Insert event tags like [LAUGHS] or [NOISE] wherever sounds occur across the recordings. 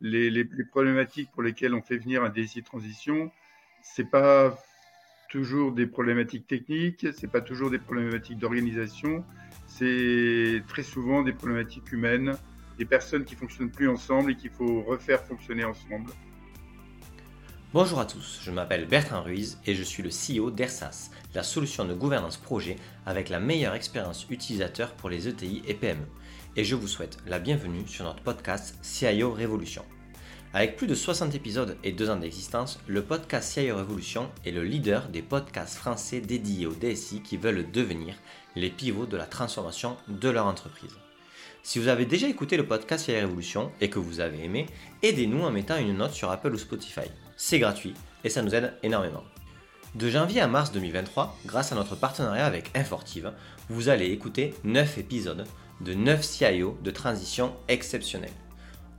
les, les, problématiques pour lesquelles on fait venir un DSI transition, c'est pas toujours des problématiques techniques, c'est pas toujours des problématiques d'organisation, c'est très souvent des problématiques humaines, des personnes qui fonctionnent plus ensemble et qu'il faut refaire fonctionner ensemble. Bonjour à tous, je m'appelle Bertrand Ruiz et je suis le CEO d'ERSAS, la solution de gouvernance projet avec la meilleure expérience utilisateur pour les ETI et PME. Et je vous souhaite la bienvenue sur notre podcast CIO Révolution. Avec plus de 60 épisodes et 2 ans d'existence, le podcast CIO Révolution est le leader des podcasts français dédiés aux DSI qui veulent devenir les pivots de la transformation de leur entreprise. Si vous avez déjà écouté le podcast CIO Révolution et que vous avez aimé, aidez-nous en mettant une note sur Apple ou Spotify. C'est gratuit et ça nous aide énormément. De janvier à mars 2023, grâce à notre partenariat avec Infortive, vous allez écouter 9 épisodes de 9 CIO de transition exceptionnels.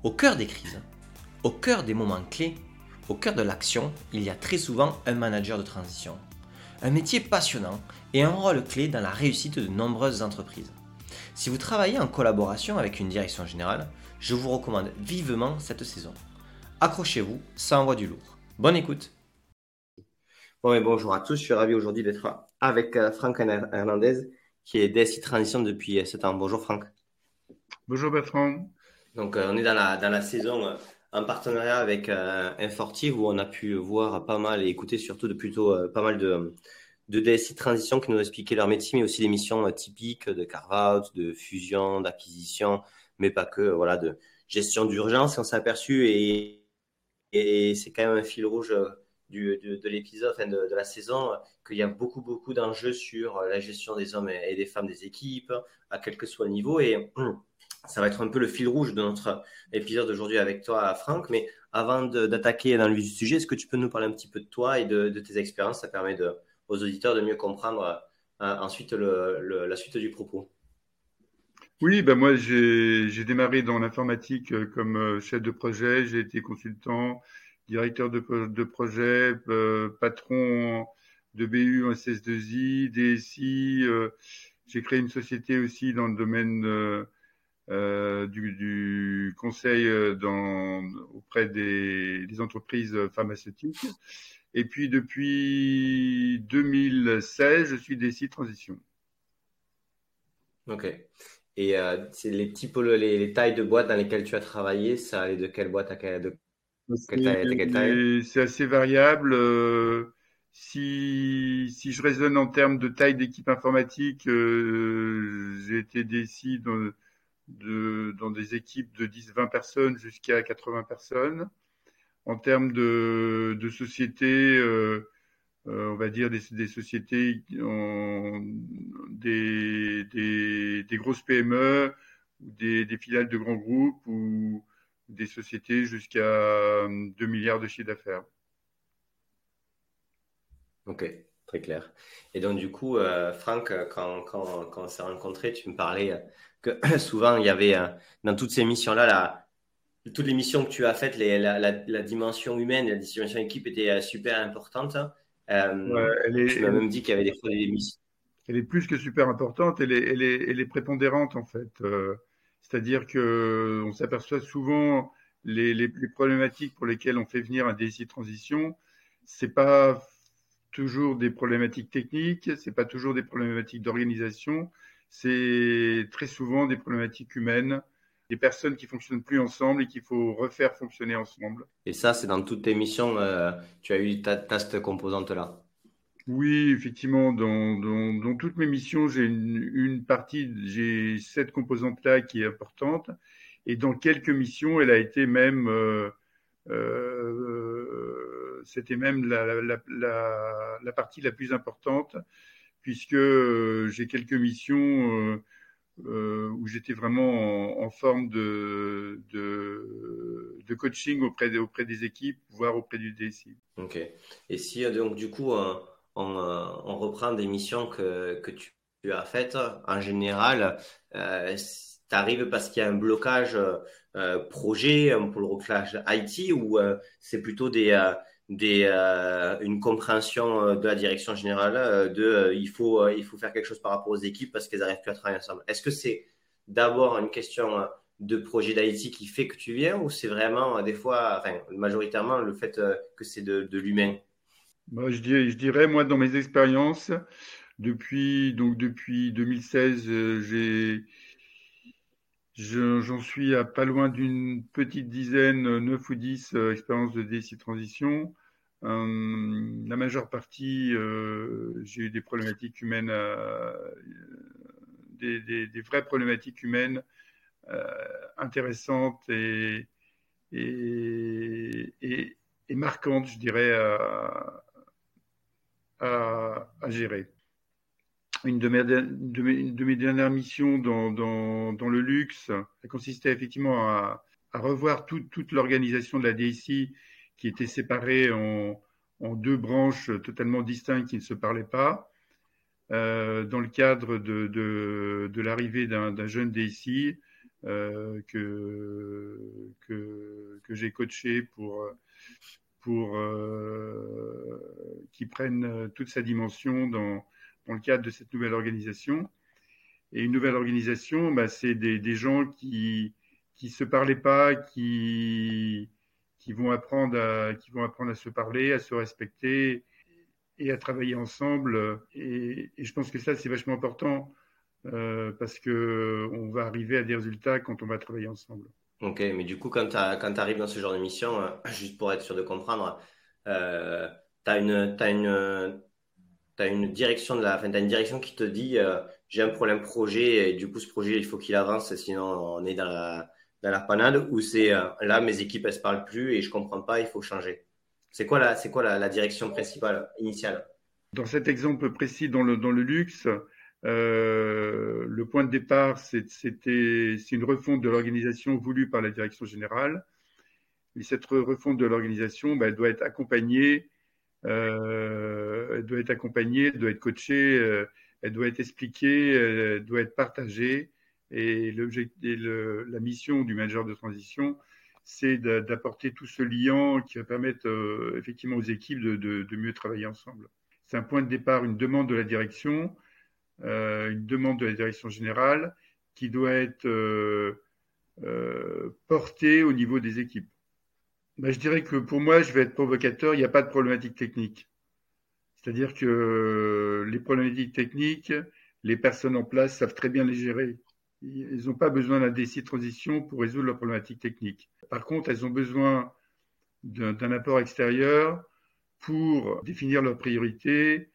Au cœur des crises, au cœur des moments clés, au cœur de l'action, il y a très souvent un manager de transition. Un métier passionnant et un rôle clé dans la réussite de nombreuses entreprises. Si vous travaillez en collaboration avec une direction générale, je vous recommande vivement cette saison. Accrochez-vous, ça envoie du lourd. Bonne écoute. Bonjour à tous, je suis ravi aujourd'hui d'être avec euh, Franck Hernandez, qui est DSI Transition depuis 7 ans. Bonjour Franck. Bonjour Bertrand. Donc euh, on est dans la, dans la saison euh, en partenariat avec Infortive où on a pu voir pas mal et écouter surtout de plutôt pas mal de, de DSI Transition qui nous expliquaient leur métier, mais aussi des missions typiques de carve-out, de fusion, d'acquisition, mais pas que, voilà, de gestion d'urgence. Et on s'est aperçu et et c'est quand même un fil rouge euh, du, de, l'épisode, enfin de, la saison, qu'il y a beaucoup, beaucoup d'enjeux sur euh, la gestion des hommes et des femmes des équipes, à quel que soit le niveau. Et ça va être un peu le fil rouge de notre épisode d'aujourd'hui avec toi, Franck. Mais avant d'attaquer dans le vif du sujet, est-ce que tu peux nous parler un petit peu de toi et de, tes expériences? Ça permet de, aux auditeurs de mieux comprendre euh, ensuite le, la suite du propos. Oui, ben moi j'ai démarré dans l'informatique euh, comme euh, chef de projet, j'ai été consultant, directeur de, projet, euh, patron de BU en CS2I, DSI. j'ai créé une société aussi dans le domaine du, du, conseil auprès des, entreprises pharmaceutiques. Et puis depuis 2016, je suis DSI Transition. Ok. Et euh, les les, les, tailles de boîtes dans lesquelles tu as travaillé, ça allait de quelle boîte à quelle, C'est assez variable. Euh, si, si je raisonne en termes de taille d'équipe informatique, euh, j'ai été DSI dans, de, dans des équipes de 10-20 personnes jusqu'à 80 personnes. En termes de, de société, euh, euh, on va dire des, des sociétés, ont des, des, des, grosses PME, des, des, filiales de grands groupes ou des sociétés jusqu'à 2 milliards de chiffre d'affaires. Ok, très clair. Et donc du coup, euh, Franck, quand, quand, quand on s'est rencontrés, tu me parlais que [COUGHS] souvent il y avait euh, dans toutes ces missions-là, la, toutes les missions que tu as faites, les, la, la, la, dimension humaine, la dimension équipe était super importante. Euh, elle est, tu m'as même dit qu'il y avait des fois des Elle est plus que super importante, elle est, elle est, elle est prépondérante en fait. Euh, c'est-à-dire que on s'aperçoit souvent les, les, les, problématiques pour lesquelles on fait venir un DSI transition, c'est pas toujours des problématiques techniques, c'est pas toujours des problématiques d'organisation, c'est très souvent des problématiques humaines des personnes qui fonctionnent plus ensemble et qu'il faut refaire fonctionner ensemble. Et ça, c'est dans toutes tes missions, euh, tu as eu ta, ta cette composante-là Oui, effectivement, dans, toutes mes missions, j'ai une, partie, j'ai cette composante-là qui est importante. Et dans quelques missions, elle a été même, euh, euh, c'était même la, partie la plus importante, puisque j'ai quelques missions euh, où j'étais vraiment en, forme de, de, coaching auprès, auprès des équipes, voire auprès du DSI. Ok. Et si euh, donc du coup on, on, on reprend des missions que, que tu, as faites, en général, euh, tu arrives parce qu'il y a un blocage euh, projet pour le reclage IT ou euh, c'est plutôt des des, euh, une compréhension euh, de la direction générale euh, de il faut il faut faire quelque chose par rapport aux équipes parce qu'elles n'arrivent plus à travailler ensemble. Est-ce que c'est d'abord une question de projet d'IT qui fait que tu viens ou c'est vraiment des fois, majoritairement le fait que c'est de, l'humain? Je, dirais, moi, dans mes expériences, depuis, donc, depuis 2016, j'ai J'en suis à pas loin d'une petite dizaine, 9 ou 10 euh, expériences de DSI transition. Euh, la majeure partie, euh, j'ai eu des problématiques humaines, des, vraies problématiques humaines intéressantes et, et, et, marquantes, je dirais, à, à, gérer une de mes, de mes, dernières missions dans, le luxe, consistait effectivement à, revoir toute l'organisation de la DSI qui était séparée en, deux branches totalement distinctes qui ne se parlaient pas. Euh, dans le cadre de, l'arrivée d'un jeune DSI euh, que j'ai coaché pour, pour euh, qui prenne toute sa dimension dans, dans le cadre de cette nouvelle organisation. Et une nouvelle organisation, bah, c'est des, des, gens qui qui se parlaient pas, qui qui vont apprendre à qui vont apprendre à se parler, à se respecter et à travailler ensemble. Et, et je pense que ça c'est vachement important euh, parce que on va arriver à des résultats quand on va travailler ensemble. Ok, mais du coup quand tu arrives dans ce genre de mission, euh, [CLEARS THROAT] juste pour être sûr de comprendre, euh, tu as une, as une direction de la, enfin, as une direction qui te dit euh, j'ai un problème projet et du coup ce projet il faut qu'il avance sinon on est dans la dans la panade ou c'est euh, là mes équipes elles se parlent plus et je comprends pas il faut changer. C'est quoi la quoi la, direction principale initiale? Dans cet exemple précis dans le dans le luxe, euh, le point de départ c'est une refonte de l'organisation voulue par la direction générale. Et cette refonte de l'organisation ben, doit être accompagnée euh, elle doit être accompagnée, elle doit être coachée, euh, elle doit être expliquée, elle doit être partagée. Et, le, la mission du manager de transition, c'est d'apporter tout ce lien qui va permettre effectivement aux équipes de, mieux travailler ensemble. C'est un point de départ, une demande de la direction, une demande de la direction générale qui doit être euh, euh portée au niveau des équipes. Bah, je dirais que pour moi, je vais être provocateur, il n'y a pas de problématique technique. C'est-à-dire que les problématiques techniques, les personnes en place savent très bien les gérer. Ils n'ont pas besoin d'un de transition pour résoudre leurs problématiques techniques. Par contre, elles ont besoin d'un apport extérieur pour définir leurs priorités, euh,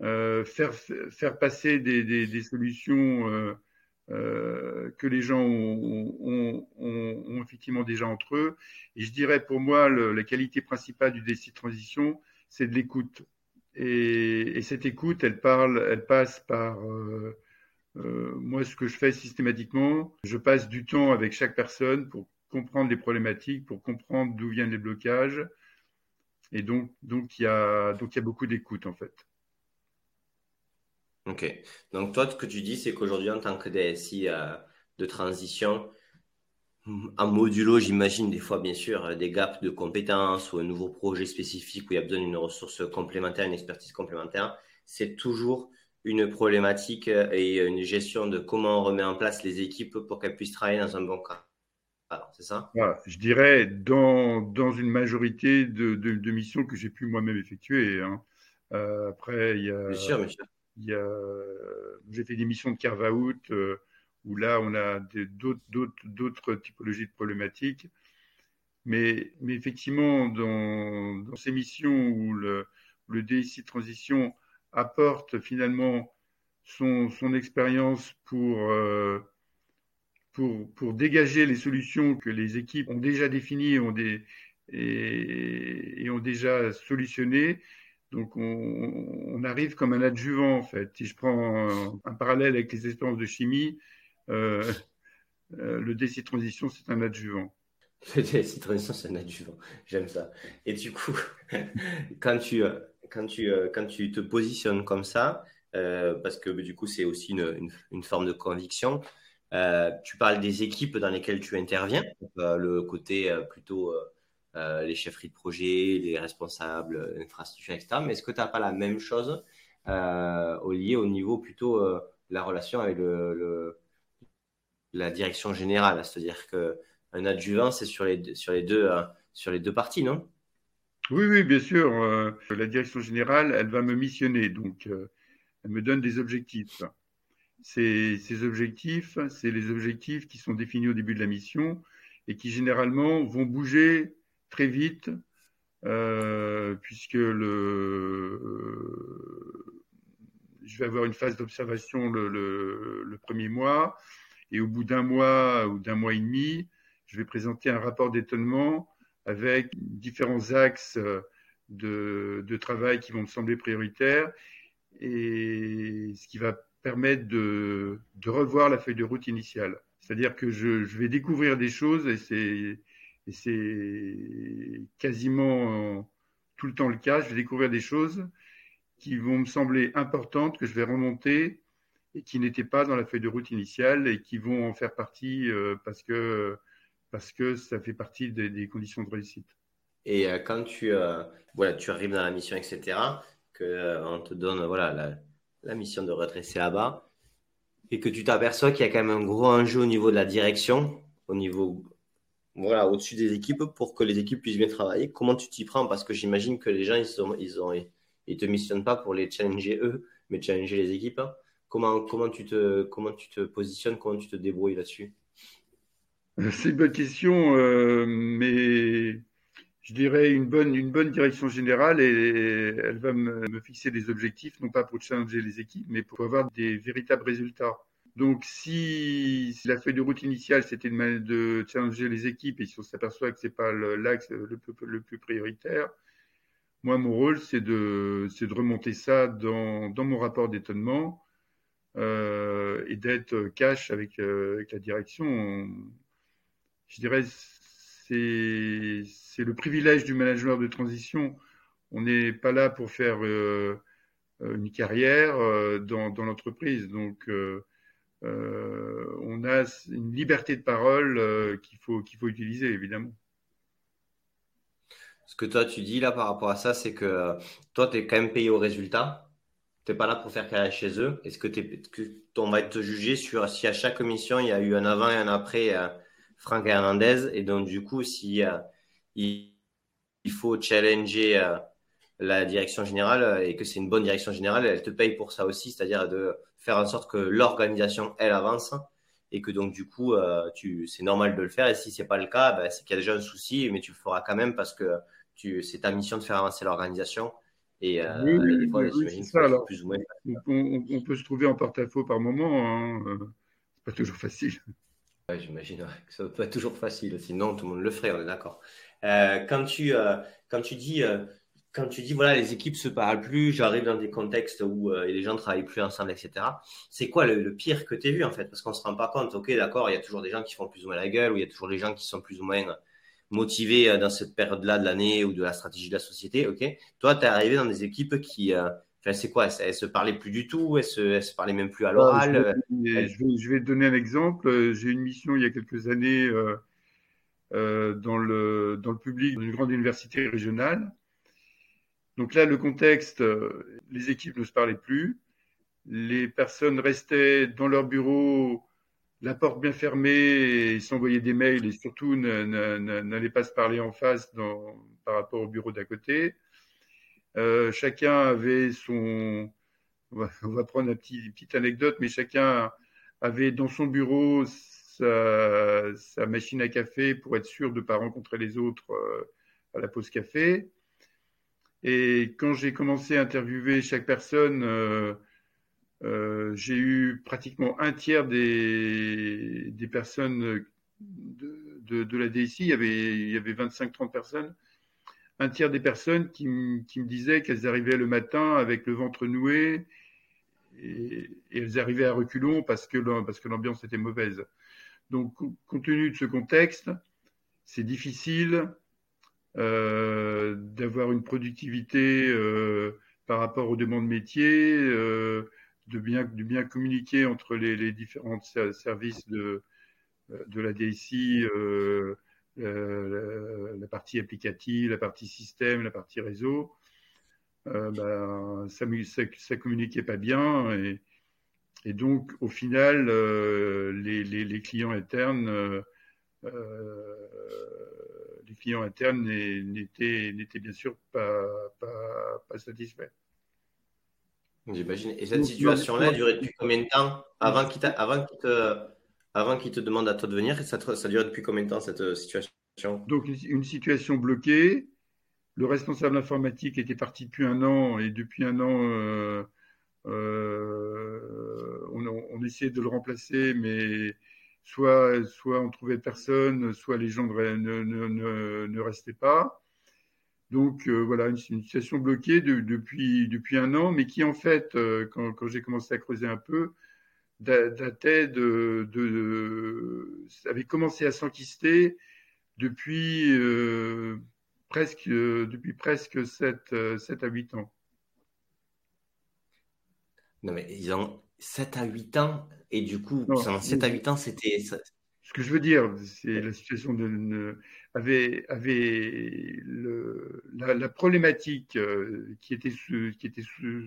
faire, faire passer des, des, des solutions euh, euh, que les gens ont, ont, ont, effectivement déjà entre eux. Et je dirais pour moi, le, la qualité principale du décide transition, c'est de l'écoute. Et, et, cette écoute, elle parle, elle passe par euh, euh, moi ce que je fais systématiquement. Je passe du temps avec chaque personne pour comprendre les problématiques, pour comprendre d'où viennent les blocages. Et donc, donc il y a, donc il y a beaucoup d'écoute en fait. Ok. Donc toi, ce que tu dis, c'est qu'aujourd'hui, en tant que DSI euh, de transition, en modulo, j'imagine des fois, bien sûr, des gaps de compétences ou un nouveau projet spécifique où il y a besoin d'une ressource complémentaire, une expertise complémentaire, c'est toujours une problématique et une gestion de comment on remet en place les équipes pour qu'elles puissent travailler dans un bon cadre. C'est ça? Voilà, Je dirais dans, dans une majorité de, de, de missions que j'ai pu moi-même effectuer. Hein. Euh, après, il y a... Bien sûr, bien sûr j'ai fait des missions de carve-out euh, où là, on a d'autres typologies de problématiques. Mais, effectivement, dans, ces missions où le, le transition apporte finalement son, expérience pour, euh, pour, dégager les solutions que les équipes ont déjà définies et ont déjà solutionnées, donc on, arrive comme un adjuvant en fait. Si je prends un, parallèle avec les expériences de chimie, euh, euh, le décide transition c'est un adjuvant. [LAUGHS] Le décide transition c'est un adjuvant. J'aime ça. Et du coup, [LAUGHS] quand tu quand tu quand tu te positionnes comme ça, euh, parce que du coup c'est aussi une, une, forme de conviction. tu parles des équipes dans lesquelles tu interviens, le côté plutôt euh, les chefferies de projet, les responsables euh, infrastructures, etc. Mais est-ce que tu n'as pas la même chose euh, au niveau plutôt la relation avec la direction générale? C'est-à-dire qu'un adjuvant, c'est sur les, sur, les deux, parties, non? Oui, oui, bien sûr. la direction générale, elle va me missionner. Donc, elle me donne des objectifs. Ces objectifs, c'est les objectifs qui sont définis au début de la mission et qui généralement vont bouger très vite euh, puisque le, je vais avoir une phase d'observation le, premier mois et au bout d'un mois ou d'un mois et demi, je vais présenter un rapport d'étonnement avec différents axes de, de, travail qui vont me sembler prioritaires et ce qui va permettre de, de revoir la feuille de route initiale. C'est-à-dire que je, je, vais découvrir des choses et c'est et c'est quasiment tout le temps le cas. Je vais découvrir des choses qui vont me sembler importantes, que je vais remonter et qui n'étaient pas dans la feuille de route initiale et qui vont en faire partie euh, parce, que, parce que ça fait partie des, conditions de réussite. Et euh, quand tu, euh, voilà, tu arrives dans la mission, etc., qu'on te donne voilà, la, la mission de redresser à bas et que tu t'aperçois qu'il y a quand même un gros enjeu au niveau de la direction, au niveau voilà, au-dessus des équipes pour que les équipes puissent bien travailler. Comment tu t'y prends? Parce que j'imagine que les gens, ils, ont, ils, ont, ils te missionnent pas pour les challenger eux, mais challenger les équipes. Comment, comment, tu te, comment tu te positionnes? Comment tu te débrouilles là-dessus? C'est une bonne question, euh, mais je dirais une bonne, une bonne direction générale et elle va me, me fixer des objectifs, non pas pour challenger les équipes, mais pour avoir des véritables résultats. Donc, si, la feuille de route initiale, c'était de, challenger les équipes et si on s'aperçoit que c'est pas l'axe le, plus prioritaire, moi, mon rôle, c'est de, remonter ça dans, mon rapport d'étonnement euh, et d'être cash avec, euh, avec la direction. je dirais, c'est, le privilège du manager de transition. On n'est pas là pour faire euh, une carrière dans, dans l'entreprise. Donc, on a une liberté de parole euh, qu'il faut, qu'il faut utiliser, évidemment. Ce que toi, tu dis là par rapport à ça, c'est que euh, toi, tu es quand même payé au résultat. Tu n'es pas là pour faire carrière chez eux. Est-ce que, que on va te juger sur si à chaque mission, il y a eu un avant et un après Franck Hernandez? Et donc, du coup, si faut challenger la direction générale et que c'est une bonne direction générale, elle te paye pour ça aussi, c'est-à-dire de faire en sorte que l'organisation, elle avance et que donc du coup, euh, tu, c'est normal de le faire. Et si c'est pas le cas, ben, c'est qu'il y a déjà un souci, mais tu le feras quand même parce que tu, c'est ta mission de faire avancer l'organisation. Et, euh, oui, oui, ça. Alors, plus ou moins... on, on, peut se trouver en porte-à-faux par moment. Hein. Euh, c'est pas toujours facile. Ouais, j'imagine que ça peut pas toujours facile. Sinon, tout le monde le ferait, on est d'accord. Euh, quand tu, euh, quand tu dis quand tu dis voilà les équipes se parlent plus, j'arrive dans des contextes où euh, les gens travaillent plus ensemble, etc. C'est quoi le, pire que tu as vu en fait? Parce qu'on se rend pas compte. Ok, d'accord, il y a toujours des gens qui font plus ou moins la gueule, ou il y a toujours des gens qui sont plus ou moins motivés euh, dans cette période-là de l'année ou de la stratégie de la société. Ok, toi, tu es arrivé dans des équipes qui, euh, enfin, c'est quoi? Elles se parlaient plus du tout Elles se, se parlaient même plus à l'oral je, je, vais te donner un exemple. J'ai une mission il y a quelques années dans le dans le public d'une grande université régionale donc là, le contexte, euh, les équipes ne se parlaient plus, les personnes restaient dans leur bureau, la porte bien fermée, et s'envoyaient des mails et surtout n'allaient pas se parler en face par rapport au bureau d'à côté. Euh, chacun avait son, on va, prendre une petite, anecdote, mais chacun avait dans son bureau sa, sa, machine à café pour être sûr de ne pas rencontrer les autres euh, à la pause café. Et quand j'ai commencé à interviewer chaque personne, euh, euh, j'ai eu pratiquement un tiers des, des personnes de, de, la DSI, il y avait, avait 25-30 personnes, un tiers des personnes qui, qui me disaient qu'elles arrivaient le matin avec le ventre noué et, et elles arrivaient à reculons parce que, l'ambiance était mauvaise. Donc, compte tenu de ce contexte, c'est difficile, d'avoir une productivité euh, par rapport aux demandes métiers, euh, de bien, de bien communiquer entre les, différents services de, de la DSI, euh, la, partie applicative, la partie système, la partie réseau. Euh, ben, ça, ça, communiquait pas bien et, et donc, au final, les, les, clients internes les clients internes n'étaient, n'étaient bien sûr pas, pas, pas satisfaits. J'imagine. Et cette situation-là a duré depuis combien de temps avant qu'il, avant te, avant qu'il te demande à toi de venir? Ça, ça duré depuis combien de temps cette euh, situation? Donc une situation bloquée. Le responsable informatique était parti depuis un an et depuis un an, euh, euh, on, on, essayait de le remplacer, mais soit, soit on trouvait personne, soit les gens ne, ne, restaient pas. Donc euh, voilà, une, situation bloquée depuis, un an, mais qui en fait, euh, quand, j'ai commencé à creuser un peu, datait de, avait commencé à s'enquister depuis euh, presque depuis presque 7, 7 à 8 ans. Non mais ils ont 7 à 8 ans et du coup, non, 7 à 8 ans, c'était ce que je veux dire, c'est la situation de, avait, avait le, la, problématique euh, qui était, sous, qui était, sous,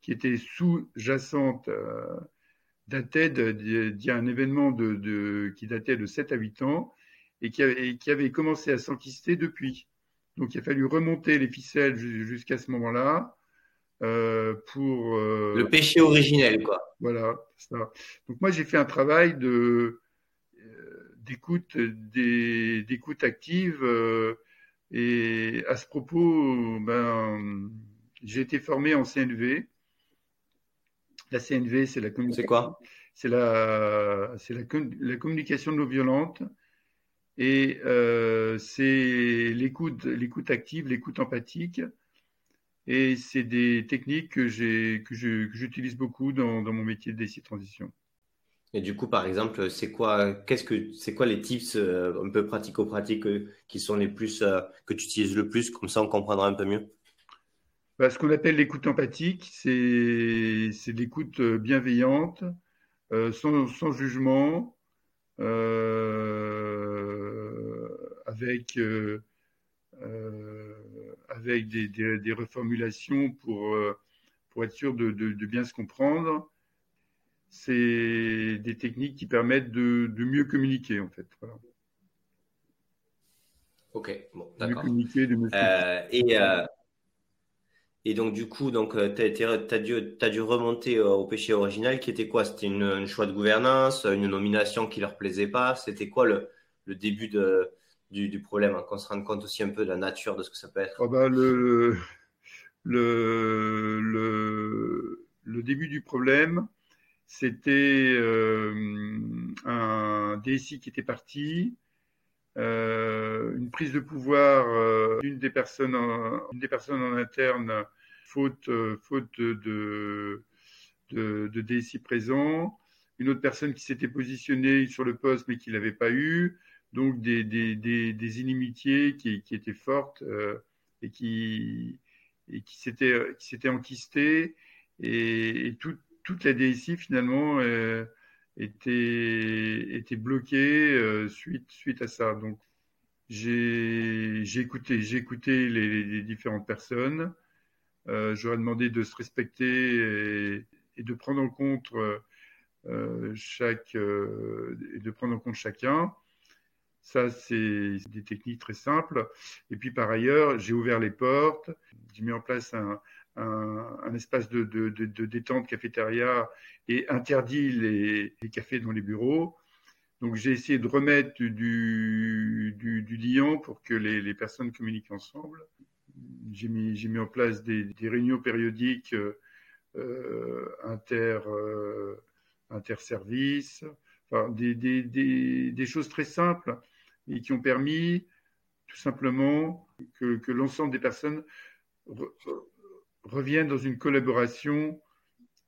qui était sous-jacente euh, datait d'il y a un événement de, de, qui datait de 7 à 8 ans et qui avait, qui avait commencé à s'enquister depuis. Donc il a fallu remonter les ficelles jusqu'à ce moment-là. Euh, pour le péché originel quoi. Voilà, ça. Donc moi j'ai fait un travail de d'écoute d'écoute active euh, et à ce propos ben j'ai été formé en CNV la CNV c'est la c'est quoi? C'est la c'est la, la, communication non violente. Et euh, c'est l'écoute l'écoute active l'écoute empathique et c'est des techniques que j'utilise beaucoup dans, dans mon métier de transition. Et du coup, par exemple, c'est quoi, qu'est-ce que, c'est quoi les tips euh, un peu pratico-pratiques euh, qui sont les plus, euh, que tu utilises le plus, comme ça on comprendra un peu mieux. Bah, Ce qu'on appelle l'écoute empathique, c'est, c'est l'écoute bienveillante, sans, sans, jugement, avec, avec des, des, des, reformulations pour, pour être sûr de, de, de bien se comprendre. C'est des techniques qui permettent de, mieux communiquer, en fait. Ok, bon, d'accord. Euh, et, euh, et donc, du coup, donc, euh, tu as, dû, as dû remonter au péché original qui était quoi? C'était une, un choix de gouvernance, une nomination qui leur plaisait pas. C'était quoi le, le début de, du, problème hein, Qu'on se rende compte aussi un peu de la nature de ce que ça peut être. Oh le, le, le, le début du problème, c'était euh, un DSI qui était parti, euh, une prise de pouvoir euh, d'une des personnes, en, des personnes en interne, faute, faute de, de, de, DSI présent, une autre personne qui s'était positionnée sur le poste mais qui l'avait pas eu, donc des, des, des, des inimitiés qui, qui, étaient fortes et qui, et qui s'étaient enquistées et, et tout, toute la DSI finalement euh, était, était bloquée euh, suite, suite à ça. Donc j'ai écouté, j'ai écouté les, les, différentes personnes. Euh, J'aurais demandé de se respecter et, et de prendre en compte euh, chaque, euh, et de prendre en compte chacun. Ça, c'est des techniques très simples. Et puis par ailleurs, j'ai ouvert les portes, j'ai mis en place un, espace de, détente cafétéria et interdit les, cafés dans les bureaux. Donc j'ai essayé de remettre du, du, liant pour que les, personnes communiquent ensemble. J'ai mis, en place des, réunions périodiques euh, inter, euh, interservices, enfin, des, choses très simples et qui ont permis tout simplement que, que l'ensemble des personnes reviennent dans une collaboration,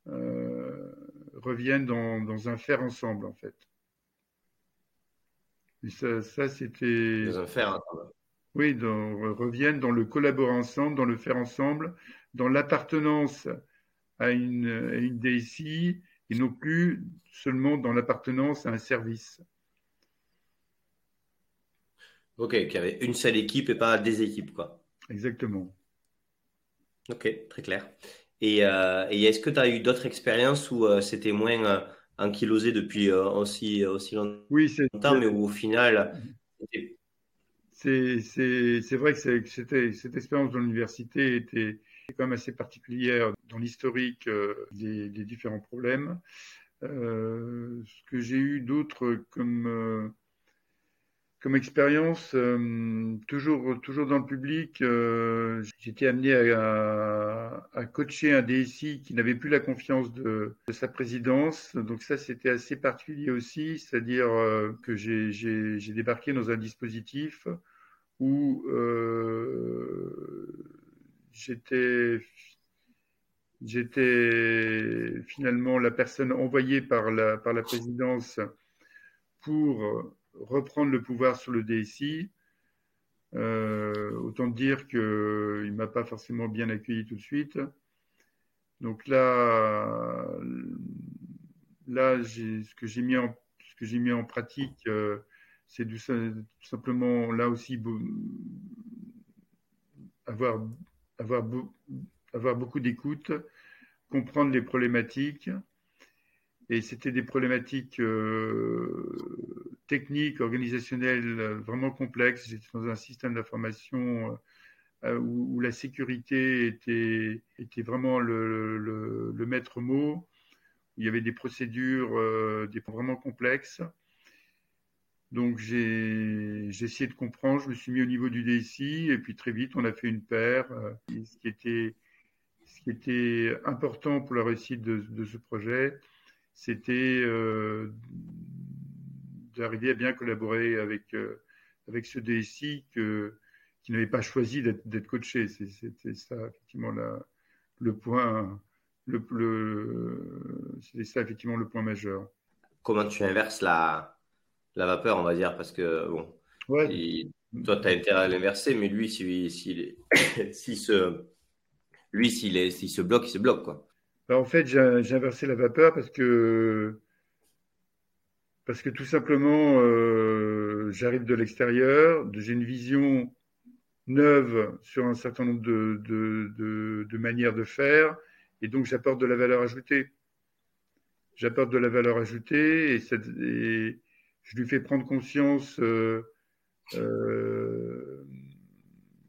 euh, reviennent dans, dans, un faire ensemble, en fait. Et ça, ça c'était. Dans un faire ensemble. Oui, dans, reviennent dans le collaborer ensemble, dans le faire ensemble, dans l'appartenance à une, à une DSI et non plus seulement dans l'appartenance à un service. Ok, qu'il y avait une seule équipe et pas des équipes, quoi. Exactement. Ok, très clair. Et, est-ce que tu as eu d'autres expériences où c'était moins ankylosé depuis aussi, aussi longtemps, oui, mais où au final. C'est vrai que c'était cette expérience dans l'université était quand même assez particulière dans l'historique des, des, différents problèmes. Euh, ce que j'ai eu d'autres comme euh, comme expérience, euh, toujours, toujours dans le public, j'étais amené à, coacher un DSI qui n'avait plus la confiance de, sa présidence. Donc ça, c'était assez particulier aussi, c'est-à-dire que j'ai débarqué dans un dispositif où j'étais J'étais finalement la personne envoyée par la, par la présidence pour reprendre le pouvoir sur le DSI. Euh, autant dire qu'il ne m'a pas forcément bien accueilli tout de suite. Donc là, là ce que j'ai mis, en, pratique, euh, c'est tout, simplement là aussi avoir beaucoup d'écoute, comprendre les problématiques. Et c'était des problématiques euh, techniques, organisationnelles vraiment complexes. J'étais dans un système d'information euh, où, la sécurité était, était vraiment le, maître mot. il y avait des procédures euh, vraiment complexes. Donc j'ai essayé de comprendre, je me suis mis au niveau du DSI et puis très vite on a fait une paire. ce qui était ce qui était important pour la réussite de, ce projet, c'était euh, d'arriver à bien collaborer avec, euh, avec ce DSI que, qui n'avait pas choisi d'être coaché. C'était ça, effectivement, le point. Le, c'était ça, effectivement, le point majeur. Comment tu inverses la, la vapeur, on va dire Parce que, bon, toi, tu as intérêt à l'inverser, mais lui, s'il si, [COUGHS] si, se lui, s'il se bloque, il se bloque. Quoi. Bah, en fait, j'ai inversé la vapeur parce que, parce que tout simplement, euh, j'arrive de l'extérieur, j'ai une vision neuve sur un certain nombre de, de, de, manières de faire, et donc j'apporte de la valeur ajoutée. J'apporte de la valeur ajoutée et, je lui fais prendre conscience euh, euh,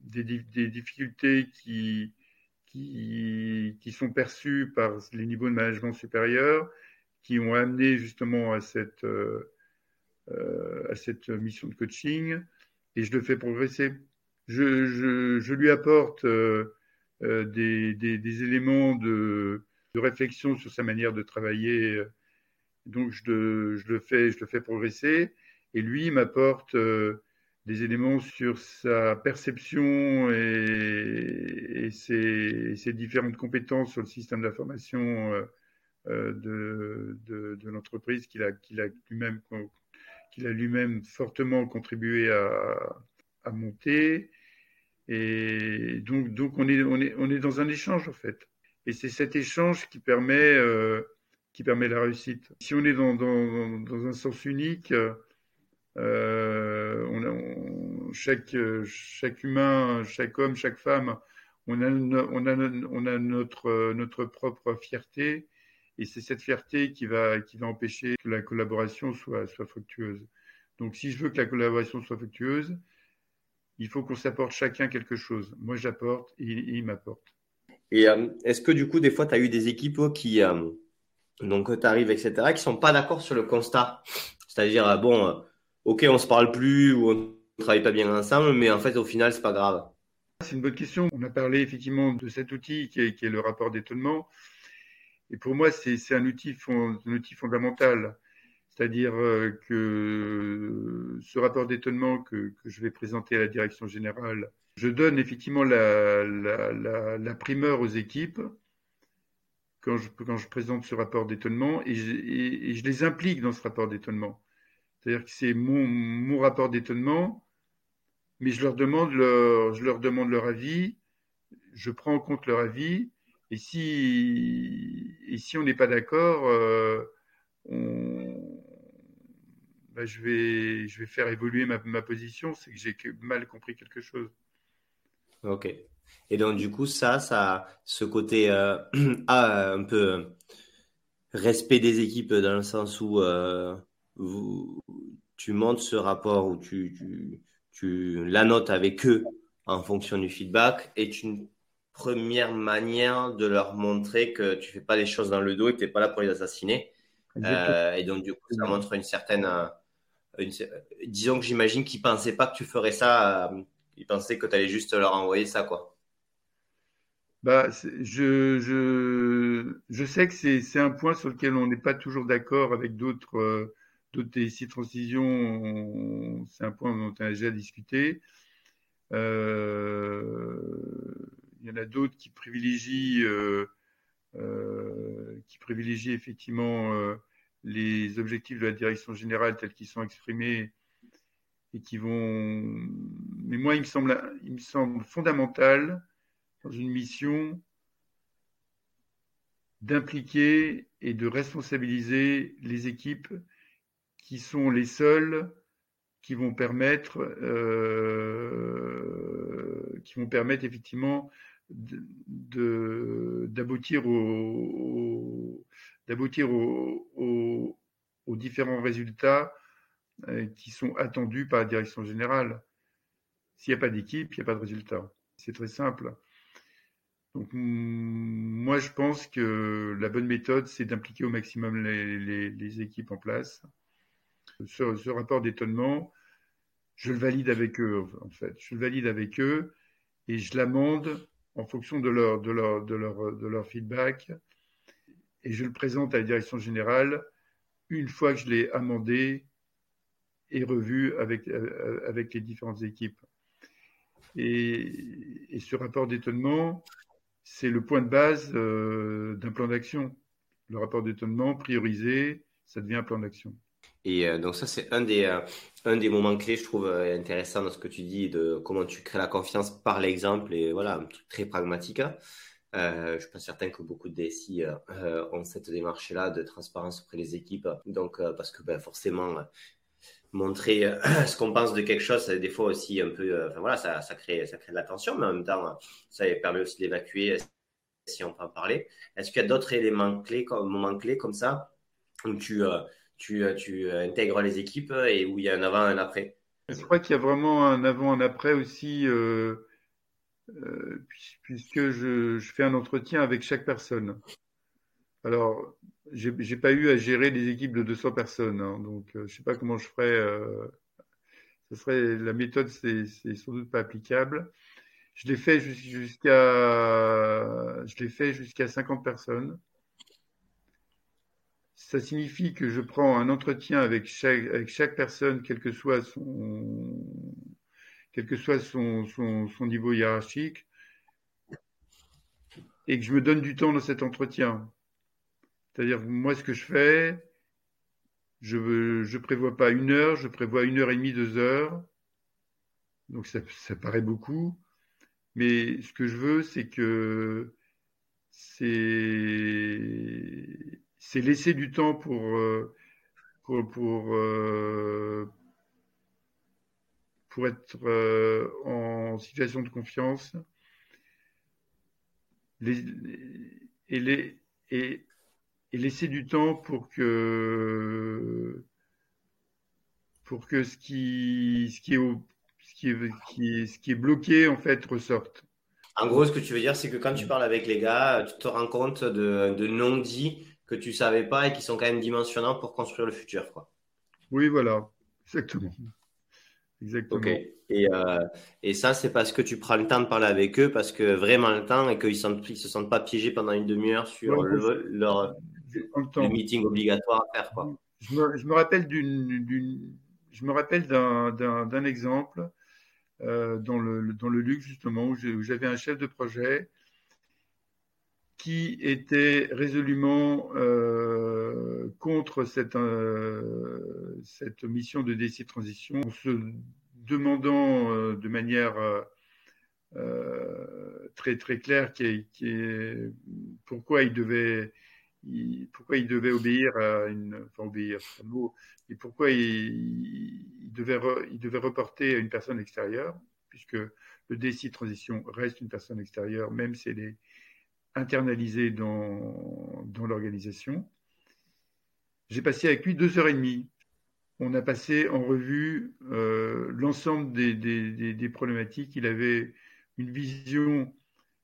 des, des, difficultés qui, qui, sont perçus par les niveaux de management supérieurs, qui ont amené justement à cette, euh, euh, à cette mission de coaching, et je le fais progresser. Je, je, lui apporte euh, des, des, des, éléments de, de, réflexion sur sa manière de travailler, donc je, je, le, fais, je le fais progresser, et lui m'apporte des éléments sur sa perception et, ses, différentes compétences sur le système d'information euh, euh, de, de, l'entreprise qu'il a, a lui-même qu'il a lui-même fortement contribué à, monter. Et donc, donc on, est, on, est, on est dans un échange en fait. Et c'est cet échange qui permet, euh, qui permet la réussite. Si on est dans, dans, un sens unique, on, chaque, chaque humain, chaque homme, chaque femme, on a, on a, on a notre, notre propre fierté et c'est cette fierté qui va, qui va empêcher que la collaboration soit, soit fructueuse. Donc si je veux que la collaboration soit fructueuse, il faut qu'on s'apporte chacun quelque chose. Moi j'apporte et, il m'apporte. Et euh, est-ce que du coup des fois tu as eu des équipes qui, euh, donc tu arrives, etc., qui sont pas d'accord sur le constat? C'est-à-dire, bon, ok, on se parle plus ou on travaille pas bien ensemble, mais en fait, au final, c'est pas grave. C'est une bonne question. On a parlé effectivement de cet outil qui est, le rapport d'étonnement. Et pour moi, c'est un outil, fondamental. C'est-à-dire euh, que ce rapport d'étonnement que, je vais présenter à la direction générale, je donne effectivement la, la, primeur aux équipes quand je, présente ce rapport d'étonnement et, je les implique dans ce rapport d'étonnement. C'est-à-dire que c'est mon, rapport d'étonnement, mais je leur demande leur, je leur demande leur avis, je prends en compte leur avis, et si, et si on n'est pas d'accord, euh, bah, je, vais, je vais faire évoluer ma, ma position, c'est que j'ai mal compris quelque chose. Ok. Et donc, du coup, ça, ça, ce côté euh, [CLEARS THROAT] un peu respect des équipes dans le sens où tu montes ce rapport où tu, tu la notes avec eux en fonction du feedback est une première manière de leur montrer que tu fais pas les choses dans le dos et que tu n'es pas là pour les assassiner. Euh, et donc, du coup, ça montre une certaine. Euh, disons que j'imagine qu'ils ne pensaient pas que tu ferais ça. Euh, ils pensaient que tu allais juste leur envoyer ça, quoi. Bah, je, je, je sais que c'est un point sur lequel on n'est pas toujours d'accord avec d'autres toutes transitions, c'est un point dont on a déjà discuté. Euh, il y en a d'autres qui privilégient, euh, euh, qui privilégient effectivement les objectifs de la direction générale tels qu'ils sont exprimés et qui vont. Mais moi, il me semble, il me semble fondamental dans une mission d'impliquer et de responsabiliser les équipes qui sont les seuls qui vont permettre, euh, qui vont permettre effectivement d'aboutir aux, différents résultats euh, qui sont attendus par la direction générale. S'il n'y a pas d'équipe, il n'y a pas de résultat. C'est très simple. Donc, moi, je pense que la bonne méthode, c'est d'impliquer au maximum les équipes en place ce, rapport d'étonnement, je le valide avec eux, en fait. Je le valide avec eux et je l'amende en fonction de leur, feedback et je le présente à la direction générale une fois que je l'ai amendé et revu avec, avec les différentes équipes. Et, et ce rapport d'étonnement, c'est le point de base euh, d'un plan d'action. Le rapport d'étonnement priorisé, ça devient un plan d'action. Et euh, donc ça, c'est un des, euh, un des moments clés, je trouve, euh, intéressant dans ce que tu dis, de comment tu crées la confiance par l'exemple et voilà, un truc très pragmatique. je ne suis pas certain que beaucoup de DSI ont cette démarche-là de transparence auprès des équipes. Donc, parce que ben, forcément, montrer [CLEARS THROAT] ce qu'on pense de quelque chose, des fois aussi un peu, enfin voilà, ça, ça, crée, ça crée de la tension, mais en même temps, ça permet aussi d'évacuer si on peut en parler. Est-ce qu'il y a d'autres éléments clés, comme, moments clés comme ça, où tu tu, euh, euh, intègres les équipes et où il y a un avant et un après. Je crois qu'il y a vraiment un avant, un après aussi, euh, puisque je, fais un entretien avec chaque personne. Alors, j'ai pas eu à gérer des équipes de 200 personnes, hein, donc je sais pas comment je ferais. serait la méthode, c'est sans doute pas applicable. Je l'ai fait jusqu'à, je l'ai fait jusqu'à 50 personnes ça signifie que je prends un entretien avec chaque, avec chaque personne, quel que soit son, quel que soit son, son, niveau hiérarchique, et que je me donne du temps dans cet entretien. C'est-à-dire, moi, ce que je fais, je ne prévois pas une heure, je prévois une heure et demie, deux heures. Donc, ça, ça paraît beaucoup. Mais ce que je veux, c'est que c'est c'est laisser du temps pour, euh, pour, pour, euh, pour être euh, en situation de confiance les, et, les, et, et, laisser du temps pour que, pour que ce qui, ce qui, est, ce qui, est, qui, ce qui est bloqué en fait ressorte. En gros, ce que tu veux dire, c'est que quand tu parles avec les gars, tu te rends compte de, de non-dits que tu savais pas et qui sont quand même dimensionnants pour construire le futur. Quoi. Oui, voilà, exactement. Exactement. Ok. Et, euh, et ça, c'est parce que tu prends le temps de parler avec eux, parce que vraiment le temps et qu'ils ne se sentent pas piégés pendant une demi-heure sur le, leur le meeting obligatoire à faire. Quoi. Je, me, je me rappelle d'une, je me rappelle d'un exemple euh, dans, le, dans le luxe justement où j'avais un chef de projet qui était résolument euh, contre cette, euh, cette mission de décide transition, en se demandant euh, de manière très très claire pourquoi il devait pourquoi obéir à une enfin obéir et pourquoi il, il, devait il devait reporter à une personne extérieure puisque le DSI transition reste une personne extérieure, même si elle est internalisée dans, dans l'organisation. J'ai passé avec lui deux heures et demie. On a passé en revue euh, l'ensemble des, des, des, problématiques. Il avait une vision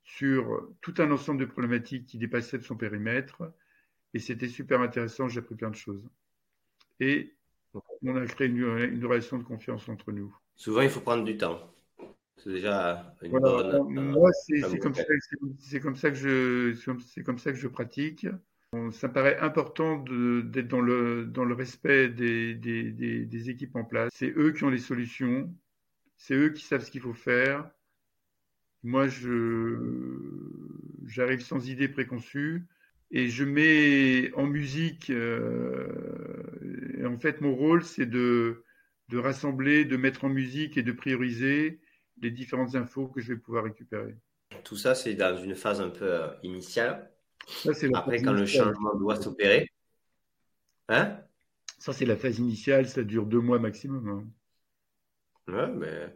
sur tout un ensemble de problématiques qui dépassaient de son périmètre. Et c'était super intéressant, j'ai appris plein de choses. Et on a créé une, une, relation de confiance entre nous. Souvent, il faut prendre du temps. C'est déjà une bonne. Moi, c'est comme, comme, ça que je, c'est comme ça que je pratique. Ça me paraît important d'être dans le, dans le respect des, des, des, des équipes en place. C'est eux qui ont les solutions. C'est eux qui savent ce qu'il faut faire. Moi, je, j'arrive sans idée préconçue et je mets en musique. Euh, en fait, mon rôle, c'est de, de rassembler, de mettre en musique et de prioriser les différentes infos que je vais pouvoir récupérer. Tout ça, c'est dans une phase un peu euh, initiale. Après, quand le changement doit s'opérer. Hein? Ça, c'est la phase initiale, ça dure deux mois maximum. Hein. Ouais, mais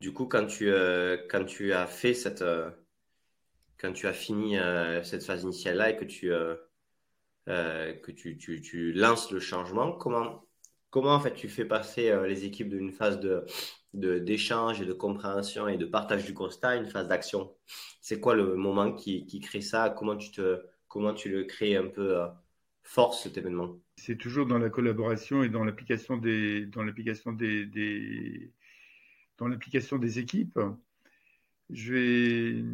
du coup, quand tu, euh, quand tu as fait cette, quand tu as fini euh, cette phase initiale-là et que tu, euh, euh, que tu, tu, tu, lances le changement, comment, comment en fait tu fais passer les équipes d'une phase de, d'échange et de compréhension et de partage du constat à une phase d'action? C'est quoi le moment qui, crée ça? Comment tu, comment tu le crées un peu force cet événement? C'est toujours dans la collaboration et dans l'application des, des, des équipes. J'ai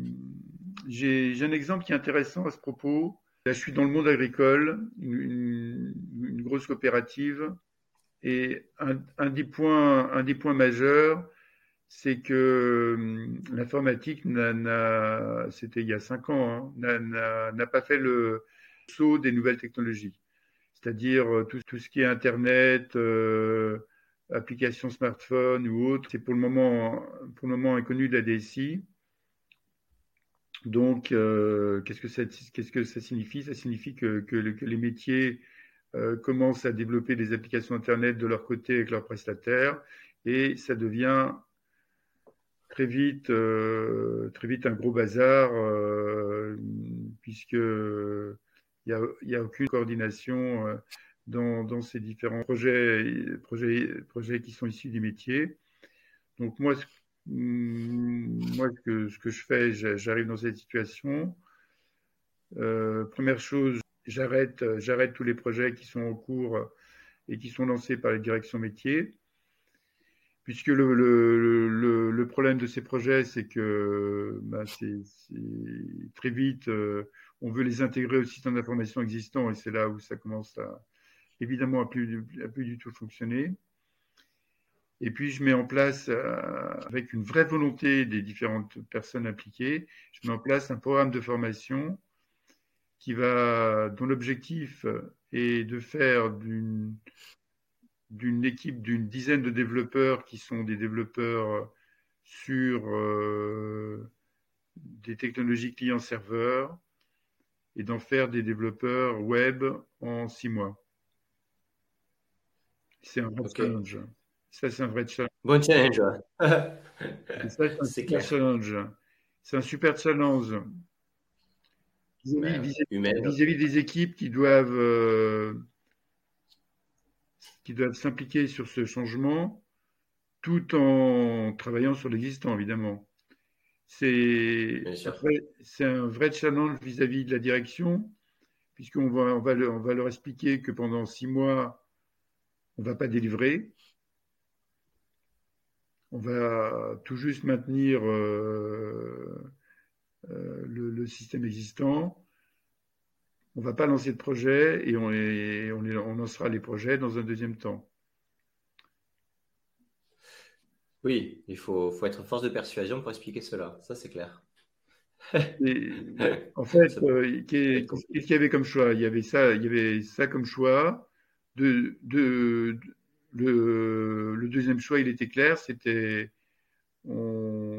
un exemple qui est intéressant à ce propos. Là, je suis dans le monde agricole, une grosse coopérative, et un, des points, majeurs, c'est que hum, l'informatique, c'était il y a cinq ans, hein, n'a pas fait le saut des nouvelles technologies. C'est-à-dire euh, tout, ce qui est Internet, euh, applications smartphone ou autres, c'est pour le moment, inconnu de la DSI. Donc, euh, qu'est-ce que ça, signifie? Ça signifie que, les métiers euh, commencent à développer des applications Internet de leur côté avec leurs prestataires, et ça devient très vite, euh, très vite un gros bazar, euh, puisque il n'y a, a, aucune coordination euh, dans, dans, ces différents projets, projets, projets qui sont issus des métiers. Donc moi, Mm, moi, ce que, ce que je fais, j'arrive dans cette situation. Première chose, j'arrête, j'arrête tous les projets qui sont en cours et qui sont lancés par les directions métiers. Puisque le, le, le, problème de ces projets, c'est que c'est, très vite, euh, on veut les intégrer au système d'information existant et c'est là où ça commence à évidemment à plus, à plus du tout fonctionner. Et puis, je mets en place, euh, avec une vraie volonté des différentes personnes impliquées, je mets en place un programme de formation qui va, dont l'objectif est de faire d'une d'une équipe d'une dizaine de développeurs qui sont des développeurs sur euh, des technologies client-serveur et d'en faire des développeurs web en six mois. C'est un grand challenge. Ça, c'est un vrai challenge. Bon challenge. c'est un [LAUGHS] super challenge. C'est un super challenge vis-à-vis des équipes qui doivent, euh, qui doivent s'impliquer sur ce changement tout en travaillant sur l'existant, évidemment. C'est un vrai challenge vis-à-vis -vis de la direction, puisqu'on va, on va, on va leur expliquer que pendant six mois, on ne va pas délivrer. On va tout juste maintenir euh, euh, le, système existant. On ne va pas lancer de projet et on, on, lancera les projets dans un deuxième temps. Oui, il faut, être force de persuasion pour expliquer cela. Ça, c'est clair. [LAUGHS] [LAUGHS] en fait, euh, qu'est-ce qu'il y avait comme choix? Il y avait ça, il y avait ça comme choix de, de, le, deuxième choix, il était clair, c'était on,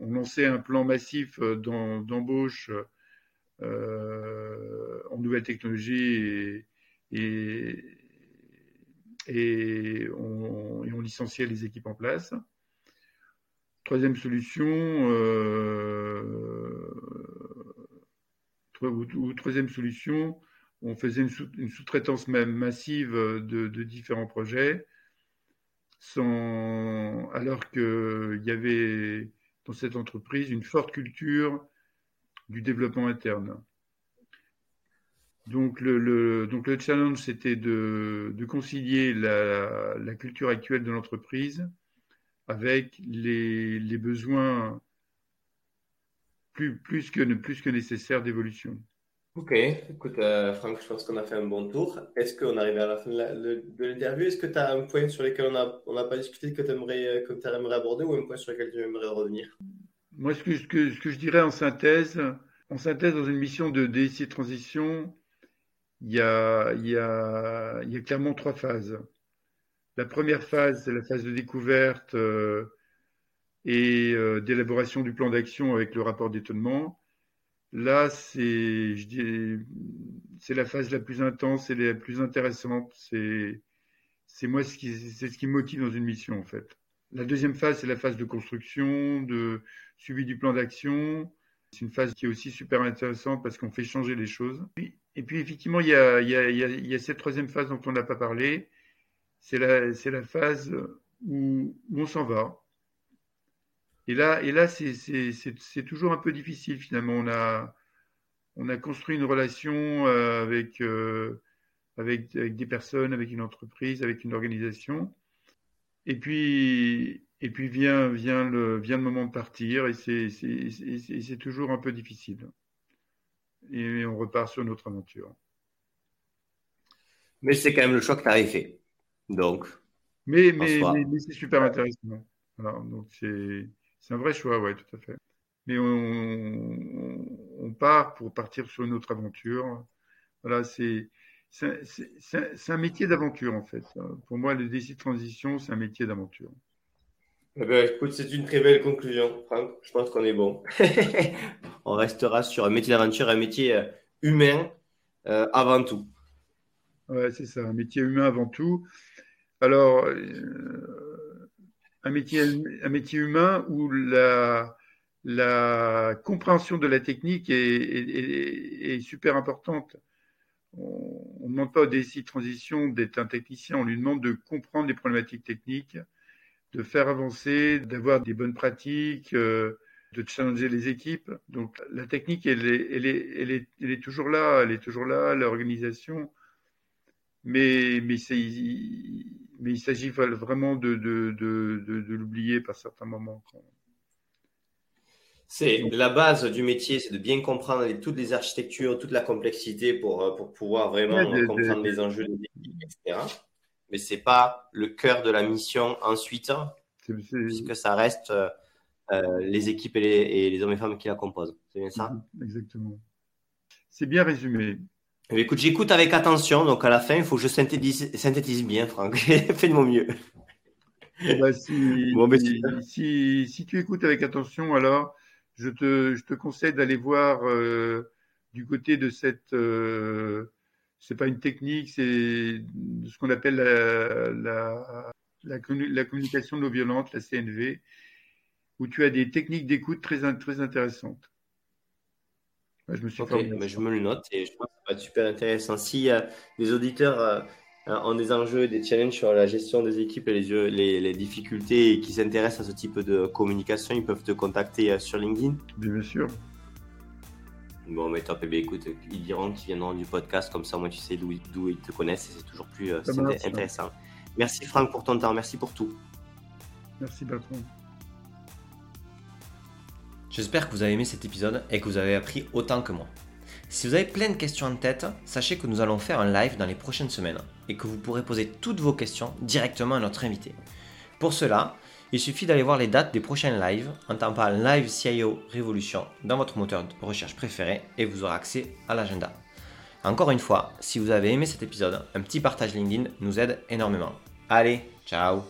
lançait un plan massif d'embauche euh, en nouvelles technologies et, on, licenciait les équipes en place. Troisième solution, euh, troisième solution, on faisait une, sous-traitance même massive de, différents projets, alors qu'il y avait dans cette entreprise une forte culture du développement interne. Donc le, challenge, c'était de, concilier la, culture actuelle de l'entreprise avec les, besoins plus que nécessaires d'évolution. Ok, écoute euh, Franck, je pense qu'on a fait un bon tour. Est-ce qu'on arrive à la fin de l'interview? Est-ce que tu as un point sur lequel on n'a pas discuté que tu aimerais, que aimerais aborder ou un point sur lequel tu aimerais revenir? Moi, ce que, ce, que, je dirais en synthèse, en synthèse, dans une mission de DSI transition, il y a, il y a, il y a clairement trois phases. La première phase, c'est la phase de découverte euh, et euh, d'élaboration du plan d'action avec le rapport d'étonnement. Là, c'est, c'est la phase la plus intense et la plus intéressante. C'est, c'est moi ce qui, c'est ce qui me motive dans une mission en fait. La deuxième phase, c'est la phase de construction, de suivi du plan d'action. C'est une phase qui est aussi super intéressante parce qu'on fait changer les choses. Et puis effectivement, il y a, il y a, il y a cette troisième phase dont on n'a pas parlé. C'est la, c'est la phase où, où on s'en va. Et là, et là c'est, toujours un peu difficile finalement. On a, on a construit une relation euh, avec, euh, avec, avec des personnes, avec une entreprise, avec une organisation. Et puis, et puis vient, vient, le, vient le moment de partir et c'est, toujours un peu difficile et on repart sur notre aventure. Mais c'est quand même le choix que tu as fait. Donc. Mais, mais, c'est super intéressant. donc c'est, un vrai choix, oui, tout à fait. Mais on, on, part pour partir sur une autre aventure. Voilà, c'est, c'est, un métier d'aventure, en fait. Pour moi, le décide de transition, c'est un métier d'aventure. Eh ben, écoute, c'est une très belle conclusion, Franck. Je pense qu'on est bon. [LAUGHS] on restera sur un métier d'aventure, un métier euh, humain euh, avant tout. Ouais, c'est ça, un métier humain avant tout. Alors, euh, un, métier, un métier humain où la, la compréhension de la technique est, est, super importante. On ne demande pas au DSI Transition d'être un technicien, on lui demande de comprendre les problématiques techniques de faire avancer, d'avoir des bonnes pratiques, euh, de challenger les équipes. Donc la technique, elle est, elle est, elle est, elle est toujours là, elle est toujours là, l'organisation. Mais, mais, mais il s'agit vraiment de, de, de, de l'oublier par certains moments. C'est la base du métier, c'est de bien comprendre toutes les architectures, toute la complexité pour, euh, pour pouvoir vraiment comprendre les enjeux des équipes, etc mais c'est pas le cœur de la mission ensuite, puisque ça reste euh, euh, les équipes et les, hommes et femmes qui la composent. C'est bien ça? Mhm, Exactement. C'est bien résumé. Eh écoute, j'écoute avec attention, donc à la fin, il faut que je synthétise, synthétise bien, Franck. [LAUGHS] Fais de mon mieux. Eh ben, si, si, tu écoutes avec attention, alors je te, je te conseille d'aller voir euh, du côté de cette c'est pas une technique, c'est ce qu'on appelle la, la, la, communication non violente, la CNV, où tu as des techniques d'écoute très, très intéressantes. Je me suis mais je me le note et je pense que ça va être super intéressant. Si euh, les auditeurs euh, ont des enjeux, des challenges sur la gestion des équipes et les, les, les difficultés et qui s'intéressent à ce type de communication, ils peuvent te contacter euh, sur LinkedIn. Bien sûr. Bon, mais top, et eh bien, écoute, ils diront qu'ils viendront du podcast, comme ça, moi, tu sais d'où ils te connaissent et c'est toujours plus euh, intéressant. Merci, Franck, pour ton temps. Merci pour tout. Merci, Bertrand. J'espère que vous avez aimé cet épisode et que vous avez appris autant que moi. Si vous avez plein de questions en tête, sachez que nous allons faire un live dans les prochaines semaines et que vous pourrez poser toutes vos questions directement à notre invité. Pour cela, il suffit d'aller voir les dates des prochains lives en tapant Live CIO Révolution dans votre moteur de recherche préféré et vous aurez accès à l'agenda. Encore une fois, si vous avez aimé cet épisode, un petit partage LinkedIn nous aide énormément. Allez, ciao